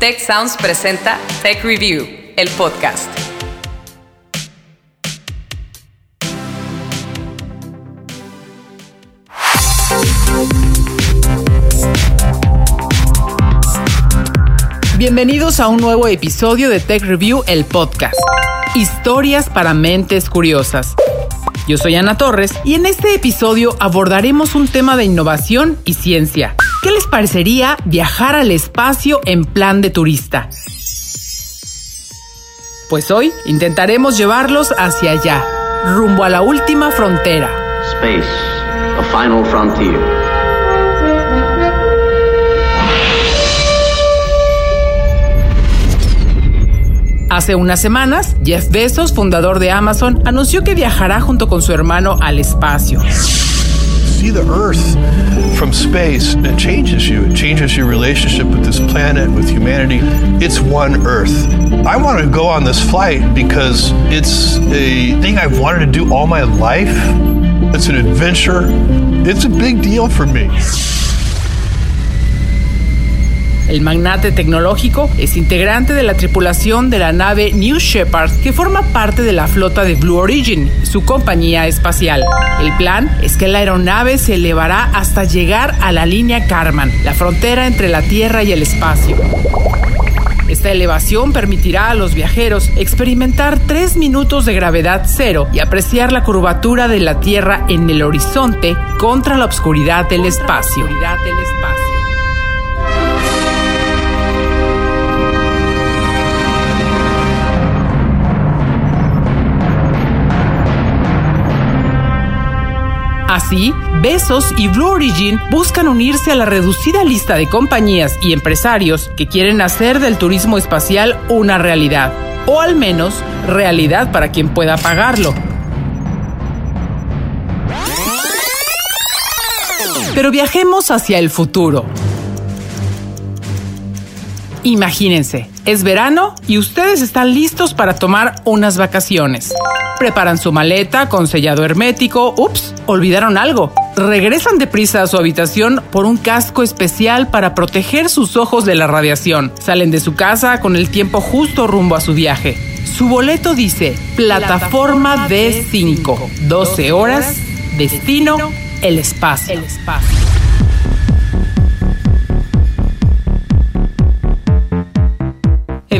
Tech Sounds presenta Tech Review, el podcast. Bienvenidos a un nuevo episodio de Tech Review, el podcast. Historias para mentes curiosas. Yo soy Ana Torres y en este episodio abordaremos un tema de innovación y ciencia. ¿Qué les parecería viajar al espacio en plan de turista? Pues hoy intentaremos llevarlos hacia allá, rumbo a la última frontera. Space, the final frontier. Hace unas semanas, Jeff Bezos, fundador de Amazon, anunció que viajará junto con su hermano al espacio. see the earth from space it changes you. It changes your relationship with this planet with humanity. It's one earth. I want to go on this flight because it's a thing i've wanted to do all my life. It's an adventure. It's a big deal for me El magnate tecnológico es integrante de la tripulación de la nave New Shepard que forma parte de la flota de Blue Origin, su compañía espacial. El plan es que la aeronave se elevará hasta llegar a la línea Karman, la frontera entre la Tierra y el espacio. Esta elevación permitirá a los viajeros experimentar tres minutos de gravedad cero y apreciar la curvatura de la Tierra en el horizonte contra la oscuridad del espacio. Así, Besos y Blue Origin buscan unirse a la reducida lista de compañías y empresarios que quieren hacer del turismo espacial una realidad, o al menos realidad para quien pueda pagarlo. Pero viajemos hacia el futuro. Imagínense, es verano y ustedes están listos para tomar unas vacaciones. Preparan su maleta con sellado hermético. Ups, olvidaron algo. Regresan deprisa a su habitación por un casco especial para proteger sus ojos de la radiación. Salen de su casa con el tiempo justo rumbo a su viaje. Su boleto dice Plataforma D5, 12 horas, destino, el espacio. El espacio.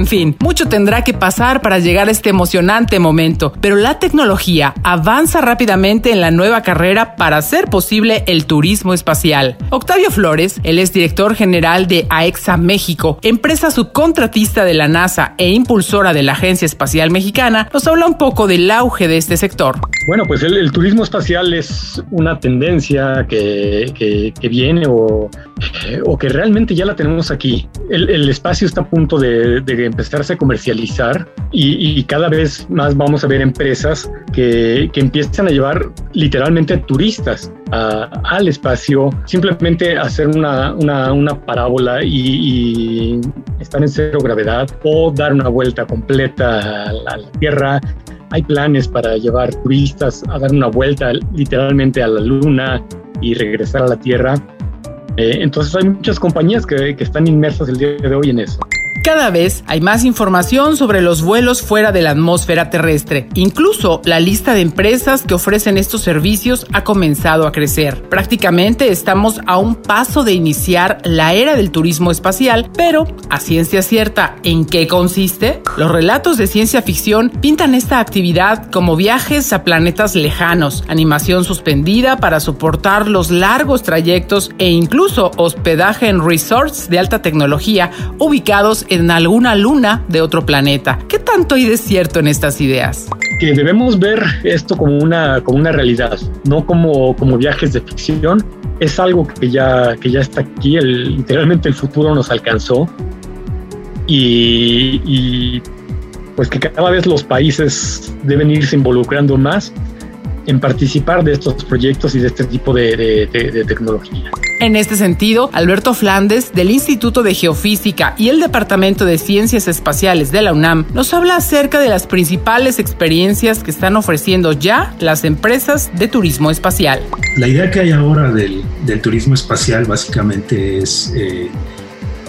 En fin, mucho tendrá que pasar para llegar a este emocionante momento, pero la tecnología avanza rápidamente en la nueva carrera para hacer posible el turismo espacial. Octavio Flores, él es director general de AEXA México, empresa subcontratista de la NASA e impulsora de la Agencia Espacial Mexicana, nos habla un poco del auge de este sector. Bueno, pues el, turismo espacial es una tendencia que, viene o, o, que realmente ya la tenemos aquí. El, espacio está a punto de, empezarse a comercializar y, cada vez más vamos a ver empresas que, empiezan a llevar literalmente turistas al espacio, simplemente hacer una, parábola y, estar en cero gravedad o dar una vuelta completa a la Tierra hay planes para llevar turistas a dar una vuelta literalmente a la luna y regresar a la Tierra. Eh, entonces hay muchas compañías que, que están inmersas el día de hoy en eso. Cada vez hay más información sobre los vuelos fuera de la atmósfera terrestre. Incluso la lista de empresas que ofrecen estos servicios ha comenzado a crecer. Prácticamente estamos a un paso de iniciar la era del turismo espacial, pero a ciencia cierta, ¿en qué consiste? Los relatos de ciencia ficción pintan esta actividad como viajes a planetas lejanos, animación suspendida para soportar los largos trayectos e incluso hospedaje en resorts de alta tecnología ubicados en alguna luna de otro planeta. ¿Qué tanto hay de cierto en estas ideas? Que debemos ver esto como una, como una realidad, no como, como viajes de ficción. Es algo que ya, que ya está aquí, literalmente el futuro nos alcanzó. Y, y pues que cada vez los países deben irse involucrando más en participar de estos proyectos y de este tipo de, tecnología. En este sentido, Alberto Flandes, del Instituto de Geofísica y el Departamento de Ciencias Espaciales de la UNAM, nos habla acerca de las principales experiencias que están ofreciendo ya las empresas de turismo espacial. La idea que hay ahora del, turismo espacial básicamente es... Eh,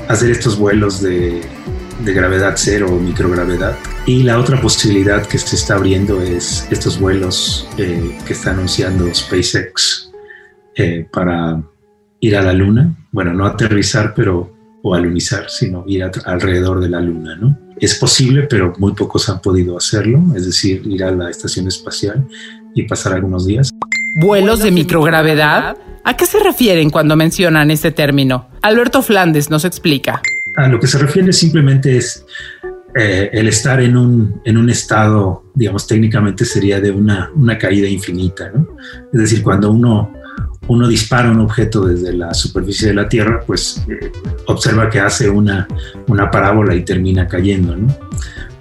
hacer estos vuelos de, de gravedad cero o microgravedad. Y la otra posibilidad que se está abriendo es estos vuelos eh, que está anunciando SpaceX eh, para ir a la Luna. Bueno, no aterrizar, pero o alunizar, sino ir alrededor de la Luna, ¿no? Es posible, pero muy pocos han podido hacerlo, es decir, ir a la estación espacial y pasar algunos días. ¿Vuelos de microgravedad? ¿A qué se refieren cuando mencionan este término? Alberto Flandes nos explica. A lo que se refiere simplemente es eh, el estar en un, en un estado, digamos, técnicamente sería de una, una caída infinita, ¿no? Es decir, cuando uno, uno dispara un objeto desde la superficie de la Tierra, pues eh, observa que hace una, una parábola y termina cayendo, ¿no?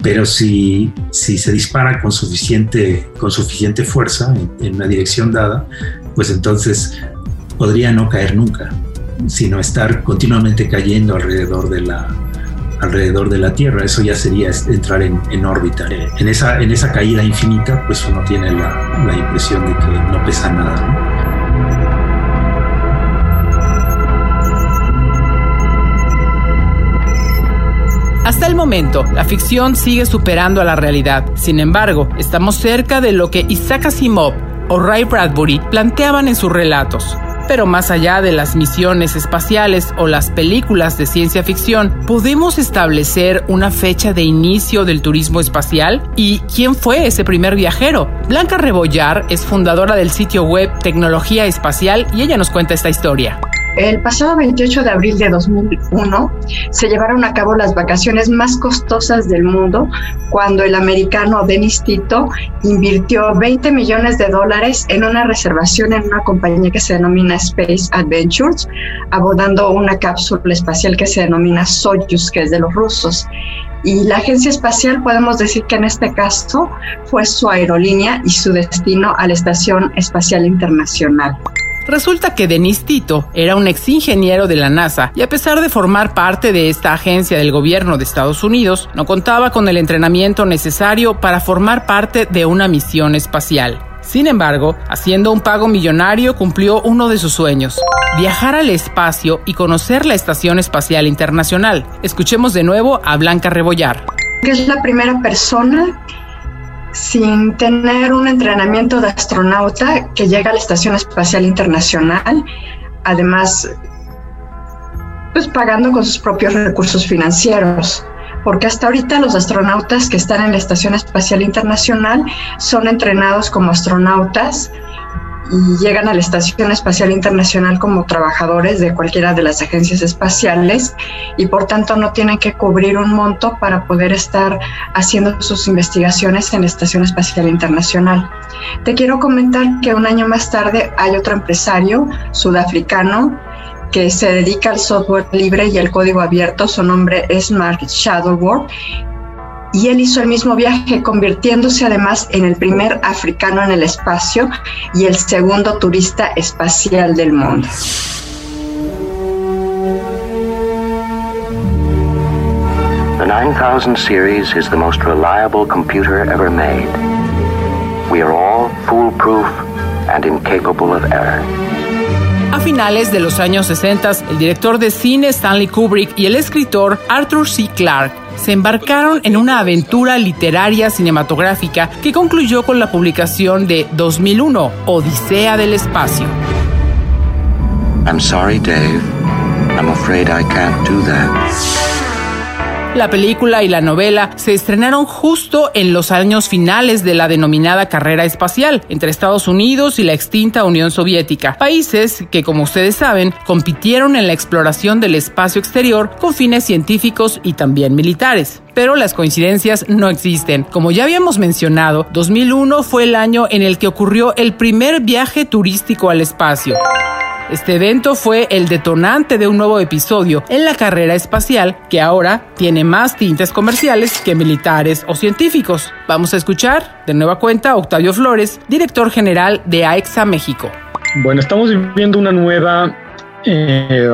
Pero si, si se dispara con suficiente, con suficiente fuerza en, en una dirección dada, pues entonces podría no caer nunca, sino estar continuamente cayendo alrededor de la, alrededor de la Tierra. Eso ya sería entrar en, órbita. En esa, en esa caída infinita, pues uno tiene la, impresión de que no pesa nada. Hasta el momento, la ficción sigue superando a la realidad. Sin embargo, estamos cerca de lo que Isaac Asimov o Ray Bradbury planteaban en sus relatos. Pero más allá de las misiones espaciales o las películas de ciencia ficción, ¿podemos establecer una fecha de inicio del turismo espacial? ¿Y quién fue ese primer viajero? Blanca Rebollar es fundadora del sitio web Tecnología Espacial y ella nos cuenta esta historia. El pasado 28 de abril de 2001 se llevaron a cabo las vacaciones más costosas del mundo cuando el americano Dennis Tito invirtió 20 millones de dólares en una reservación en una compañía que se denomina Space Adventures, abordando una cápsula espacial que se denomina Soyuz, que es de los rusos. Y la agencia espacial, podemos decir que en este caso fue su aerolínea y su destino a la Estación Espacial Internacional. Resulta que Denis Tito era un ex ingeniero de la NASA y a pesar de formar parte de esta agencia del gobierno de Estados Unidos, no contaba con el entrenamiento necesario para formar parte de una misión espacial. Sin embargo, haciendo un pago millonario cumplió uno de sus sueños, viajar al espacio y conocer la Estación Espacial Internacional. Escuchemos de nuevo a Blanca Rebollar. es la primera persona sin tener un entrenamiento de astronauta que llega a la Estación Espacial Internacional, además, pues pagando con sus propios recursos financieros, porque hasta ahorita los astronautas que están en la Estación Espacial Internacional son entrenados como astronautas y llegan a la Estación Espacial Internacional como trabajadores de cualquiera de las agencias espaciales y por tanto no tienen que cubrir un monto para poder estar haciendo sus investigaciones en la Estación Espacial Internacional. Te quiero comentar que un año más tarde hay otro empresario sudafricano que se dedica al software libre y el código abierto. Su nombre es Mark Shadowworth y él hizo el mismo viaje, convirtiéndose además en el primer africano en el espacio y el segundo turista espacial del mundo. The 9000 series is the most reliable computer ever made. We are all foolproof and incapable of error. A finales de los años 60, el director de cine Stanley Kubrick y el escritor Arthur C. Clarke se embarcaron en una aventura literaria cinematográfica que concluyó con la publicación de 2001, Odisea del Espacio. I'm sorry, Dave. I'm afraid I can't do that. La película y la novela se estrenaron justo en los años finales de la denominada carrera espacial entre Estados Unidos y la extinta Unión Soviética, países que, como ustedes saben, compitieron en la exploración del espacio exterior con fines científicos y también militares. Pero las coincidencias no existen. Como ya habíamos mencionado, 2001 fue el año en el que ocurrió el primer viaje turístico al espacio. Este evento fue el detonante de un nuevo episodio en la carrera espacial que ahora tiene más tintes comerciales que militares o científicos. Vamos a escuchar de nueva cuenta a Octavio Flores, director general de AEXA México. Bueno, estamos viviendo una nueva eh,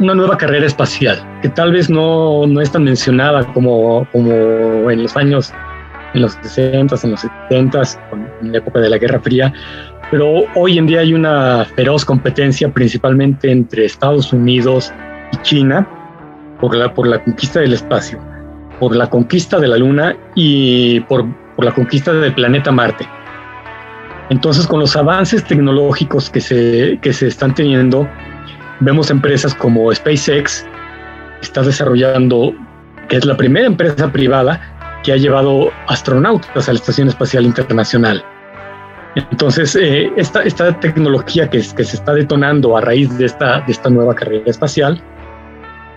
una nueva carrera espacial que tal vez no, no es tan mencionada como, como en los años en los 60, en los 70, en la época de la Guerra Fría, pero hoy en día hay una feroz competencia principalmente entre Estados Unidos y China por la, por la conquista del espacio, por la conquista de la Luna y por, por la conquista del planeta Marte. Entonces, con los avances tecnológicos que se, que se están teniendo, vemos empresas como SpaceX, que está desarrollando, que es la primera empresa privada que ha llevado astronautas a la Estación Espacial Internacional. Entonces, eh, esta, esta, tecnología que, que, se está detonando a raíz de esta, de esta nueva carrera espacial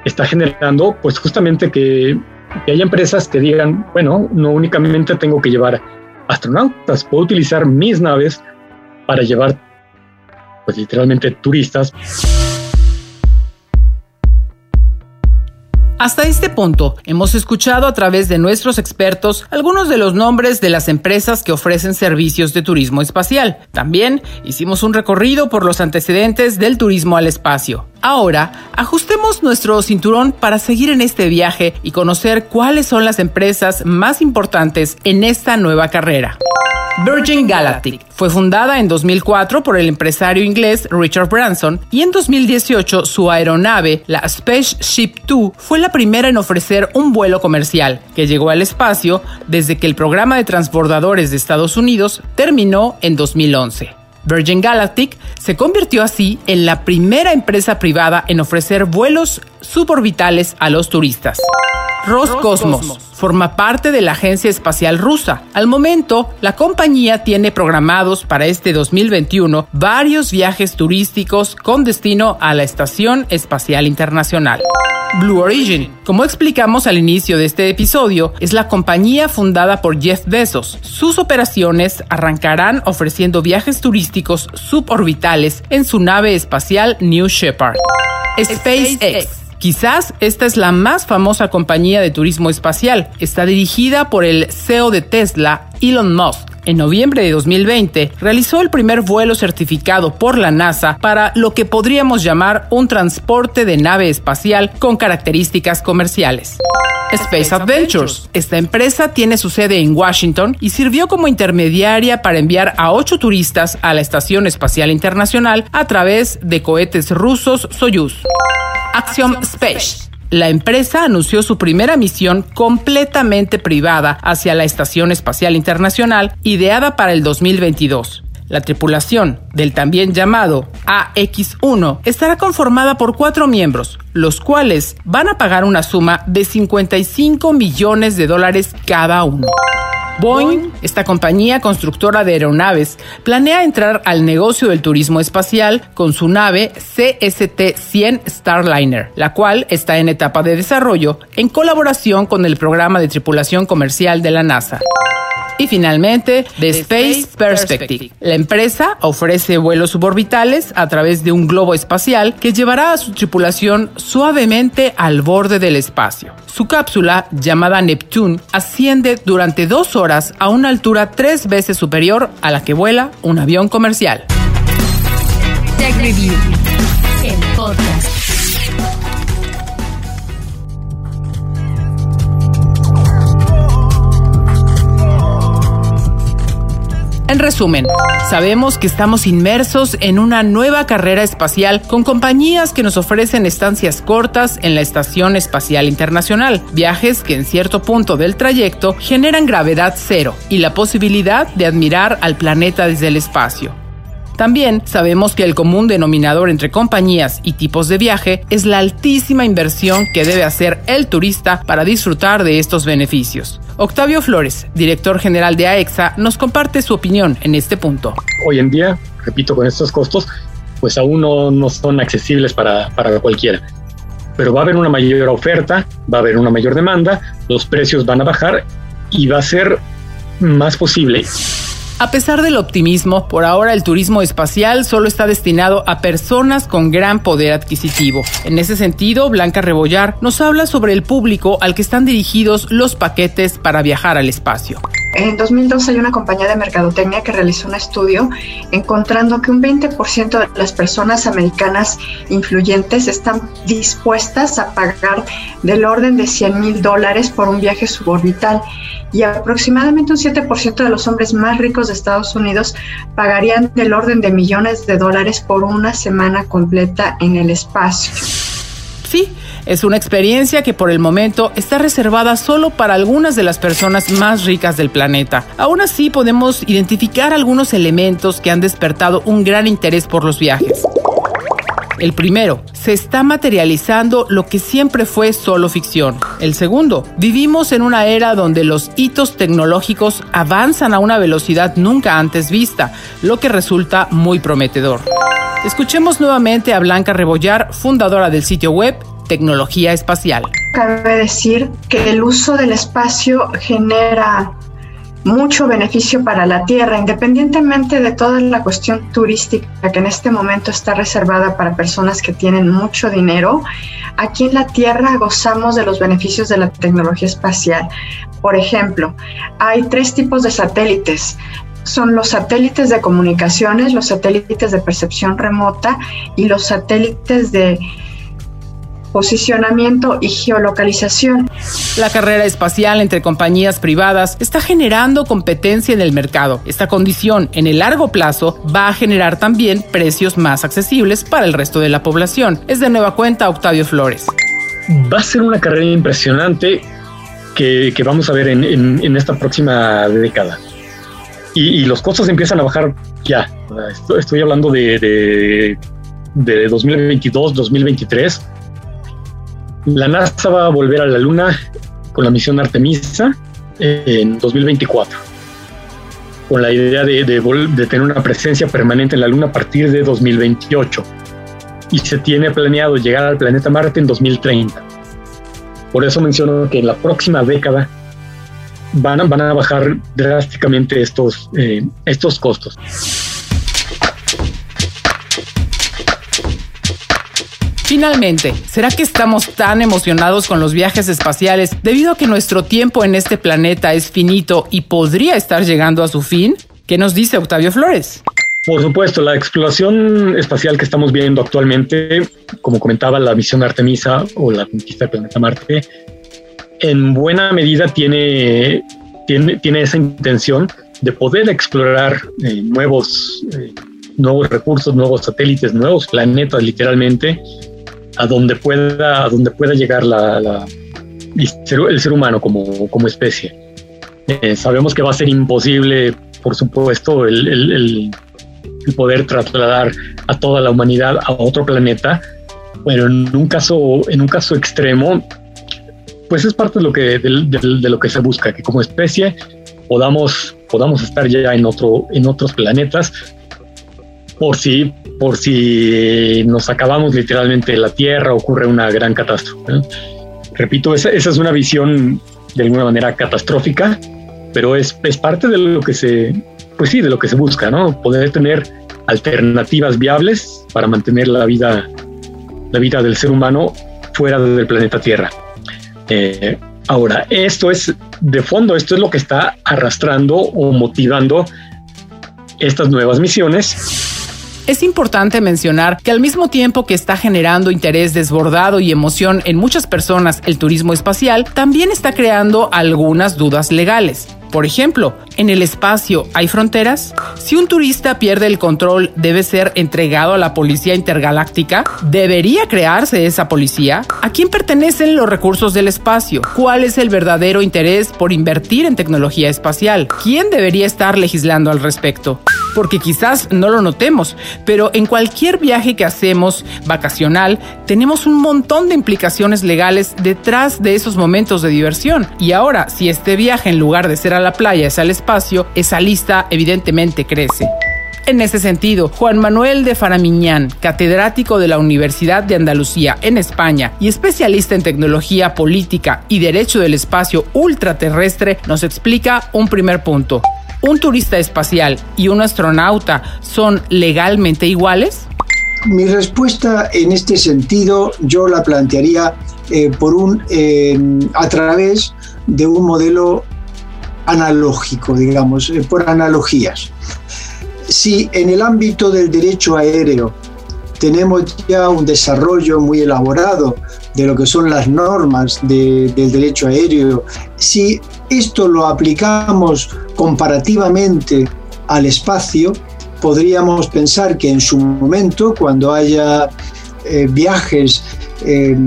está generando, pues justamente que, que haya empresas que digan, bueno, no únicamente tengo que llevar astronautas, puedo utilizar mis naves para llevar, pues literalmente, turistas. Hasta este punto, hemos escuchado a través de nuestros expertos algunos de los nombres de las empresas que ofrecen servicios de turismo espacial. También hicimos un recorrido por los antecedentes del turismo al espacio. Ahora, ajustemos nuestro cinturón para seguir en este viaje y conocer cuáles son las empresas más importantes en esta nueva carrera. Virgin Galactic fue fundada en 2004 por el empresario inglés Richard Branson y en 2018 su aeronave, la Spaceship 2, fue la primera en ofrecer un vuelo comercial que llegó al espacio desde que el programa de transbordadores de Estados Unidos terminó en 2011. Virgin Galactic se convirtió así en la primera empresa privada en ofrecer vuelos suborbitales a los turistas. Roscosmos forma parte de la Agencia Espacial Rusa. Al momento, la compañía tiene programados para este 2021 varios viajes turísticos con destino a la Estación Espacial Internacional. Blue Origin. Como explicamos al inicio de este episodio, es la compañía fundada por Jeff Bezos. Sus operaciones arrancarán ofreciendo viajes turísticos suborbitales en su nave espacial New Shepard. SpaceX Quizás esta es la más famosa compañía de turismo espacial. Está dirigida por el CEO de Tesla, Elon Musk. En noviembre de 2020 realizó el primer vuelo certificado por la NASA para lo que podríamos llamar un transporte de nave espacial con características comerciales. Space Adventures. Esta empresa tiene su sede en Washington y sirvió como intermediaria para enviar a ocho turistas a la Estación Espacial Internacional a través de cohetes rusos Soyuz. Axiom Space. La empresa anunció su primera misión completamente privada hacia la Estación Espacial Internacional, ideada para el 2022. La tripulación del también llamado AX-1 estará conformada por cuatro miembros, los cuales van a pagar una suma de 55 millones de dólares cada uno. Boeing, esta compañía constructora de aeronaves, planea entrar al negocio del turismo espacial con su nave CST-100 Starliner, la cual está en etapa de desarrollo en colaboración con el programa de tripulación comercial de la NASA. Y finalmente, The Space Perspective. La empresa ofrece vuelos suborbitales a través de un globo espacial que llevará a su tripulación suavemente al borde del espacio. Su cápsula, llamada Neptune, asciende durante dos horas a una altura tres veces superior a la que vuela un avión comercial. Tech Review, En resumen, sabemos que estamos inmersos en una nueva carrera espacial con compañías que nos ofrecen estancias cortas en la Estación Espacial Internacional, viajes que en cierto punto del trayecto generan gravedad cero y la posibilidad de admirar al planeta desde el espacio. También sabemos que el común denominador entre compañías y tipos de viaje es la altísima inversión que debe hacer el turista para disfrutar de estos beneficios. Octavio Flores, director general de AEXA, nos comparte su opinión en este punto. Hoy en día, repito, con estos costos, pues aún no, son accesibles para, para cualquiera. Pero va a haber una mayor oferta, va a haber una mayor demanda, los precios van a bajar y va a ser más posible a pesar del optimismo, por ahora el turismo espacial solo está destinado a personas con gran poder adquisitivo. En ese sentido, Blanca Rebollar nos habla sobre el público al que están dirigidos los paquetes para viajar al espacio. En 2012 hay una compañía de mercadotecnia que realizó un estudio encontrando que un 20% de las personas americanas influyentes están dispuestas a pagar del orden de 100 mil dólares por un viaje suborbital y aproximadamente un 7% de los hombres más ricos de Estados Unidos pagarían del orden de millones de dólares por una semana completa en el espacio. Sí, Es una experiencia que por el momento está reservada solo para algunas de las personas más ricas del planeta. Aún así podemos identificar algunos elementos que han despertado un gran interés por los viajes. El primero, se está materializando lo que siempre fue solo ficción. El segundo, vivimos en una era donde los hitos tecnológicos avanzan a una velocidad nunca antes vista, lo que resulta muy prometedor. Escuchemos nuevamente a Blanca Rebollar, fundadora del sitio web Tecnología Espacial. Cabe decir que el uso del espacio genera mucho beneficio para la tierra, independientemente de toda la cuestión turística que en este momento está reservada para personas que tienen mucho dinero. Aquí en la tierra gozamos de los beneficios de la tecnología espacial. Por ejemplo, hay tres tipos de satélites. Son los satélites de comunicaciones, los satélites de percepción remota y los satélites de posicionamiento y geolocalización. La carrera espacial entre compañías privadas está generando competencia en el mercado. Esta condición en el largo plazo va a generar también precios más accesibles para el resto de la población. Es de nueva cuenta Octavio Flores. Va a ser una carrera impresionante que, vamos a ver en, esta próxima década. Y, los costos empiezan a bajar ya. Estoy, hablando de, de, de 2022, 2023 la NASA va a volver a la Luna con la misión Artemisa en 2024, con la idea de, tener una presencia permanente en la Luna a partir de 2028. Y se tiene planeado llegar al planeta Marte en 2030. Por eso menciono que en la próxima década van a, bajar drásticamente estos, eh, estos costos. Finalmente, ¿será que estamos tan emocionados con los viajes espaciales debido a que nuestro tiempo en este planeta es finito y podría estar llegando a su fin? ¿Qué nos dice Octavio Flores? Por supuesto, la exploración espacial que estamos viendo actualmente, como comentaba la misión Artemisa o la conquista del planeta Marte, en buena medida tiene, tiene, esa intención de poder explorar eh, nuevos, eh, nuevos recursos, nuevos satélites, nuevos planetas literalmente, a donde pueda, a donde pueda llegar la, el ser humano como, como especie. Eh, sabemos que va a ser imposible, por supuesto, el, el, poder trasladar a toda la humanidad a otro planeta, pero en un caso, en un caso extremo, pues es parte de lo que, de, lo que se busca, que como especie podamos, podamos estar ya en, otro, en otros planetas por si, por si nos acabamos literalmente la Tierra, ocurre una gran catástrofe. Repito, esa, es una visión de alguna manera catastrófica, pero es, es parte de lo que se, pues sí, de lo que se busca, ¿no? Poder tener alternativas viables para mantener la vida, la vida del ser humano fuera del planeta Tierra. Eh, ahora, esto es de fondo, esto es lo que está arrastrando o motivando estas nuevas misiones es importante mencionar que al mismo tiempo que está generando interés desbordado y emoción en muchas personas el turismo espacial, también está creando algunas dudas legales. Por ejemplo, ¿en el espacio hay fronteras? Si un turista pierde el control, ¿debe ser entregado a la Policía Intergaláctica? ¿Debería crearse esa policía? ¿A quién pertenecen los recursos del espacio? ¿Cuál es el verdadero interés por invertir en tecnología espacial? ¿Quién debería estar legislando al respecto? Porque quizás no lo notemos, pero en cualquier viaje que hacemos vacacional, tenemos un montón de implicaciones legales detrás de esos momentos de diversión. Y ahora, si este viaje en lugar de ser a la playa es al espacio, esa lista evidentemente crece. En ese sentido, Juan Manuel de Faramiñán, catedrático de la Universidad de Andalucía en España y especialista en tecnología política y derecho del espacio ultraterrestre, nos explica un primer punto. ¿Un turista espacial y un astronauta son legalmente iguales? Mi respuesta en este sentido yo la plantearía eh, por un, eh, a través de un modelo analógico, digamos, eh, por analogías. Si en el ámbito del derecho aéreo tenemos ya un desarrollo muy elaborado de lo que son las normas del derecho aéreo, si esto lo aplicamos comparativamente al espacio, podríamos pensar que en su momento, cuando haya eh, viajes eh,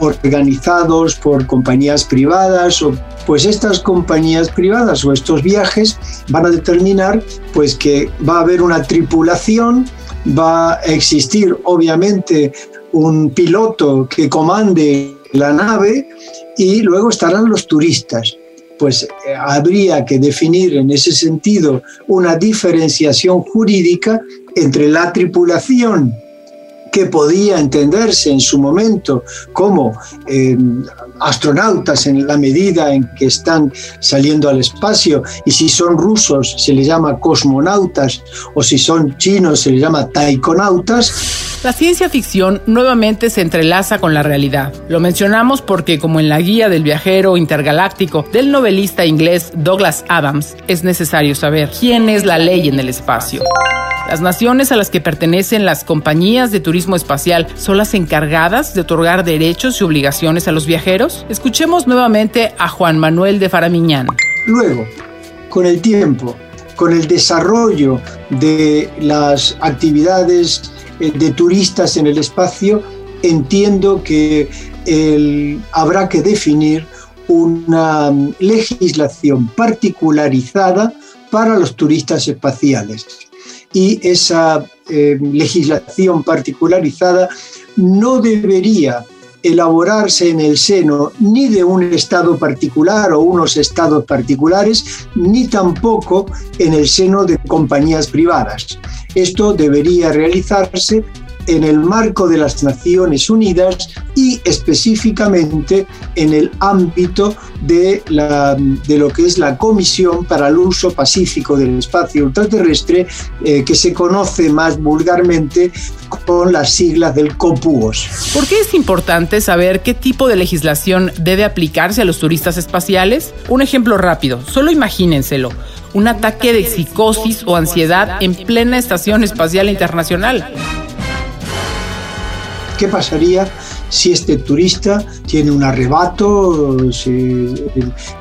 organizados por compañías privadas o pues estas compañías privadas o estos viajes van a determinar pues que va a haber una tripulación, va a existir obviamente un piloto que comande la nave y luego estarán los turistas. Pues eh, habría que definir en ese sentido una diferenciación jurídica entre la tripulación que podía entenderse en su momento como eh, astronautas en la medida en que están saliendo al espacio y si son rusos se les llama cosmonautas o si son chinos se les llama taikonautas. La ciencia ficción nuevamente se entrelaza con la realidad. Lo mencionamos porque como en la guía del viajero intergaláctico del novelista inglés Douglas Adams, es necesario saber quién es la ley en el espacio. Las naciones a las que pertenecen las compañías de turismo espacial son las encargadas de otorgar derechos y obligaciones a los viajeros. Escuchemos nuevamente a Juan Manuel de Faramiñán. Luego, con el tiempo, con el desarrollo de las actividades eh, de turistas en el espacio, entiendo que habrá que definir una mm, legislación particularizada para los turistas espaciales y esa eh, legislación particularizada no debería elaborarse en el seno ni de un Estado particular o unos estados particulares, ni tampoco en el seno de compañías privadas. Esto debería realizarse en el marco de las Naciones Unidas y específicamente en el ámbito de, lo que es la Comisión para el Uso Pacífico del Espacio Ultraterrestre, eh, que se conoce más vulgarmente con las siglas del COPUOS. ¿Por qué es importante saber qué tipo de legislación debe aplicarse a los turistas espaciales? Un ejemplo rápido, solo imagínenselo un ataque de psicosis o ansiedad en plena Estación Espacial Internacional. ¿Qué pasaría si este turista tiene un arrebato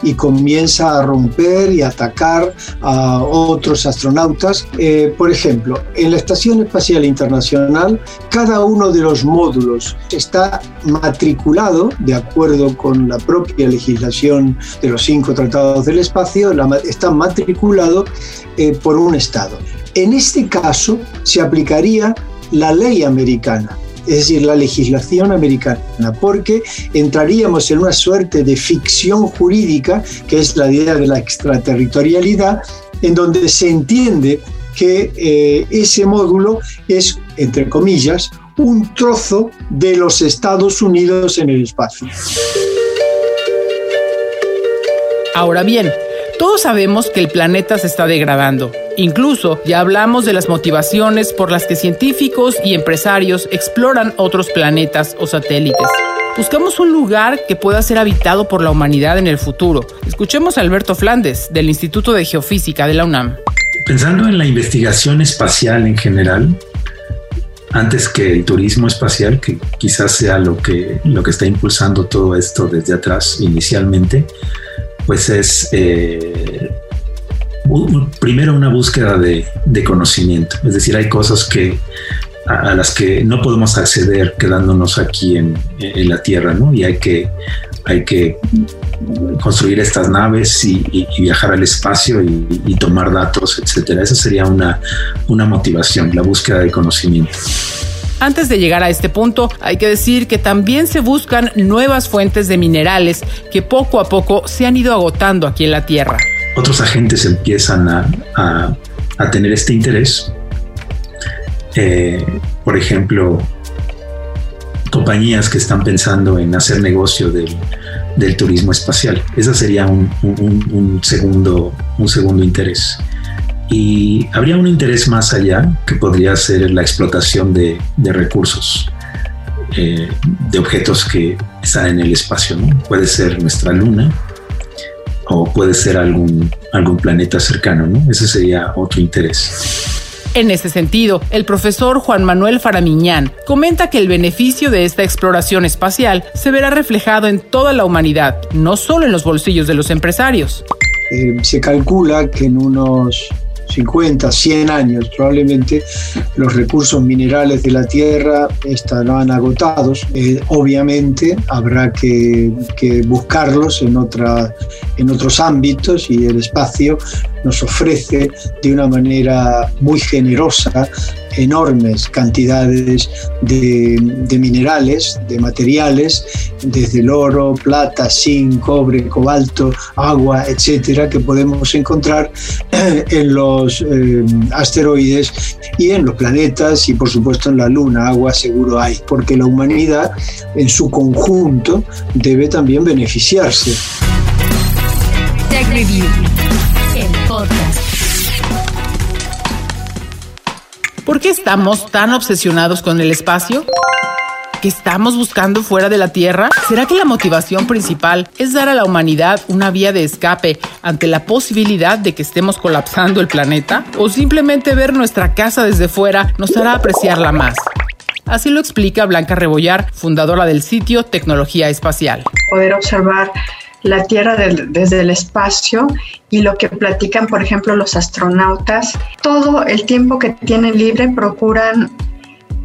y comienza a romper y atacar a otros astronautas? Eh, por ejemplo, en la Estación Espacial Internacional, cada uno de los módulos está matriculado, de acuerdo con la propia legislación de los cinco tratados del espacio, está matriculado eh, por un Estado. En este caso, se aplicaría la ley americana es decir, la legislación americana, porque entraríamos en una suerte de ficción jurídica, que es la idea de la extraterritorialidad, en donde se entiende que eh, ese módulo es, entre comillas, un trozo de los Estados Unidos en el espacio. Ahora bien, todos sabemos que el planeta se está degradando Incluso ya hablamos de las motivaciones por las que científicos y empresarios exploran otros planetas o satélites. Buscamos un lugar que pueda ser habitado por la humanidad en el futuro. Escuchemos a Alberto Flandes, del Instituto de Geofísica de la UNAM. Pensando en la investigación espacial en general, antes que el turismo espacial, que quizás sea lo que, lo que está impulsando todo esto desde atrás inicialmente, pues es eh, primero una búsqueda de, conocimiento, es decir, hay cosas que a, las que no podemos acceder quedándonos aquí en, la Tierra, ¿no? Y hay que, hay que construir estas naves y, viajar al espacio y, tomar datos, etcétera. Esa sería una, una motivación, la búsqueda de conocimiento. Antes de llegar a este punto, hay que decir que también se buscan nuevas fuentes de minerales que poco a poco se han ido agotando aquí en la Tierra otros agentes empiezan a, tener este interés. Eh, por ejemplo, compañías que están pensando en hacer negocio del, turismo espacial. Ese sería un, segundo, un segundo interés. Y habría un interés más allá que podría ser la explotación de, recursos, eh, de objetos que están en el espacio. Puede ser nuestra luna, o puede ser algún, algún planeta cercano, ¿no? Ese sería otro interés. En ese sentido, el profesor Juan Manuel Faramiñán comenta que el beneficio de esta exploración espacial se verá reflejado en toda la humanidad, no solo en los bolsillos de los empresarios. Eh, se calcula que en unos 50, 100 años probablemente los recursos minerales de la Tierra estarán agotados. Eh, obviamente habrá que, buscarlos en, en otros ámbitos y el espacio nos ofrece de una manera muy generosa enormes cantidades de, minerales, de materiales, desde el oro, plata, zinc, cobre, cobalto, agua, etcétera, que podemos encontrar en los eh, asteroides y en los planetas y por supuesto en la Luna. Agua seguro hay, porque la humanidad en su conjunto debe también beneficiarse. Tech Review, ¿Por qué estamos tan obsesionados con el espacio? ¿Qué estamos buscando fuera de la Tierra? ¿Será que la motivación principal es dar a la humanidad una vía de escape ante la posibilidad de que estemos colapsando el planeta? ¿O simplemente ver nuestra casa desde fuera nos hará apreciarla más? Así lo explica Blanca Rebollar, fundadora del sitio Tecnología Espacial. Poder observar la Tierra desde el espacio y lo que platican, por ejemplo, los astronautas, todo el tiempo que tienen libre procuran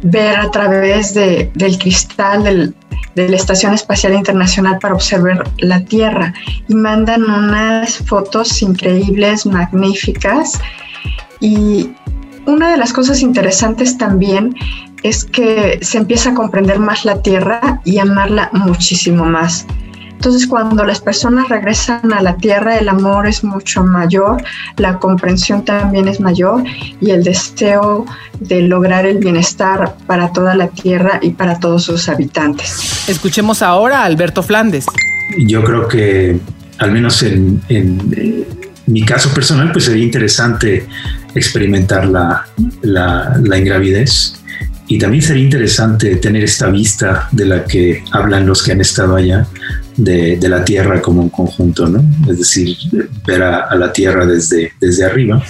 ver a través de, del cristal del, de la Estación Espacial Internacional para observar la Tierra y mandan unas fotos increíbles, magníficas. Y una de las cosas interesantes también es que se empieza a comprender más la Tierra y amarla muchísimo más. Entonces, cuando las personas regresan a la tierra, el amor es mucho mayor, la comprensión también es mayor y el deseo de lograr el bienestar para toda la tierra y para todos sus habitantes. Escuchemos ahora a Alberto Flandes. Yo creo que, al menos en, en mi caso personal, pues sería interesante experimentar la, la, la ingravidez. Y también sería interesante tener esta vista de la que hablan los que han estado allá, de, la Tierra como un conjunto, ¿no? Es decir, ver a, a la Tierra desde, desde arriba.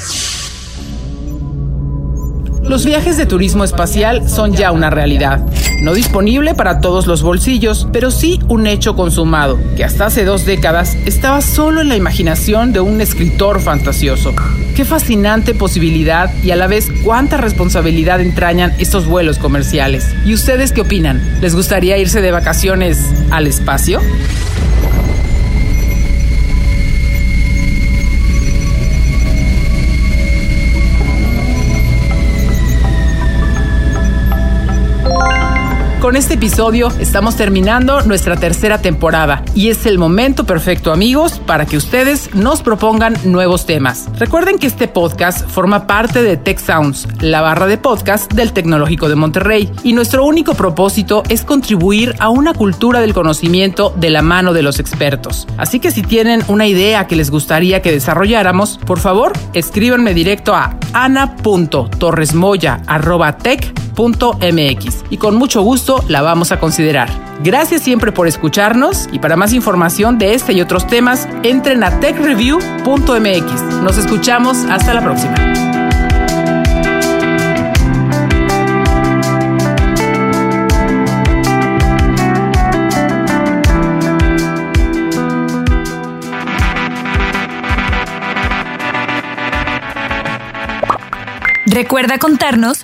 Los viajes de turismo espacial son ya una realidad. No disponible para todos los bolsillos, pero sí un hecho consumado, que hasta hace dos décadas estaba solo en la imaginación de un escritor fantasioso. Qué fascinante posibilidad y a la vez cuánta responsabilidad entrañan estos vuelos comerciales. ¿Y ustedes qué opinan? ¿Les gustaría irse de vacaciones al espacio? Con este episodio estamos terminando nuestra tercera temporada y es el momento perfecto amigos para que ustedes nos propongan nuevos temas. Recuerden que este podcast forma parte de Tech Sounds, la barra de podcast del Tecnológico de Monterrey y nuestro único propósito es contribuir a una cultura del conocimiento de la mano de los expertos. Así que si tienen una idea que les gustaría que desarrolláramos, por favor escríbanme directo a ana.torresmoya.tech.mx y con mucho gusto la vamos a considerar. Gracias siempre por escucharnos y para más información de este y otros temas, entren a techreview.mx. Nos escuchamos hasta la próxima. Recuerda contarnos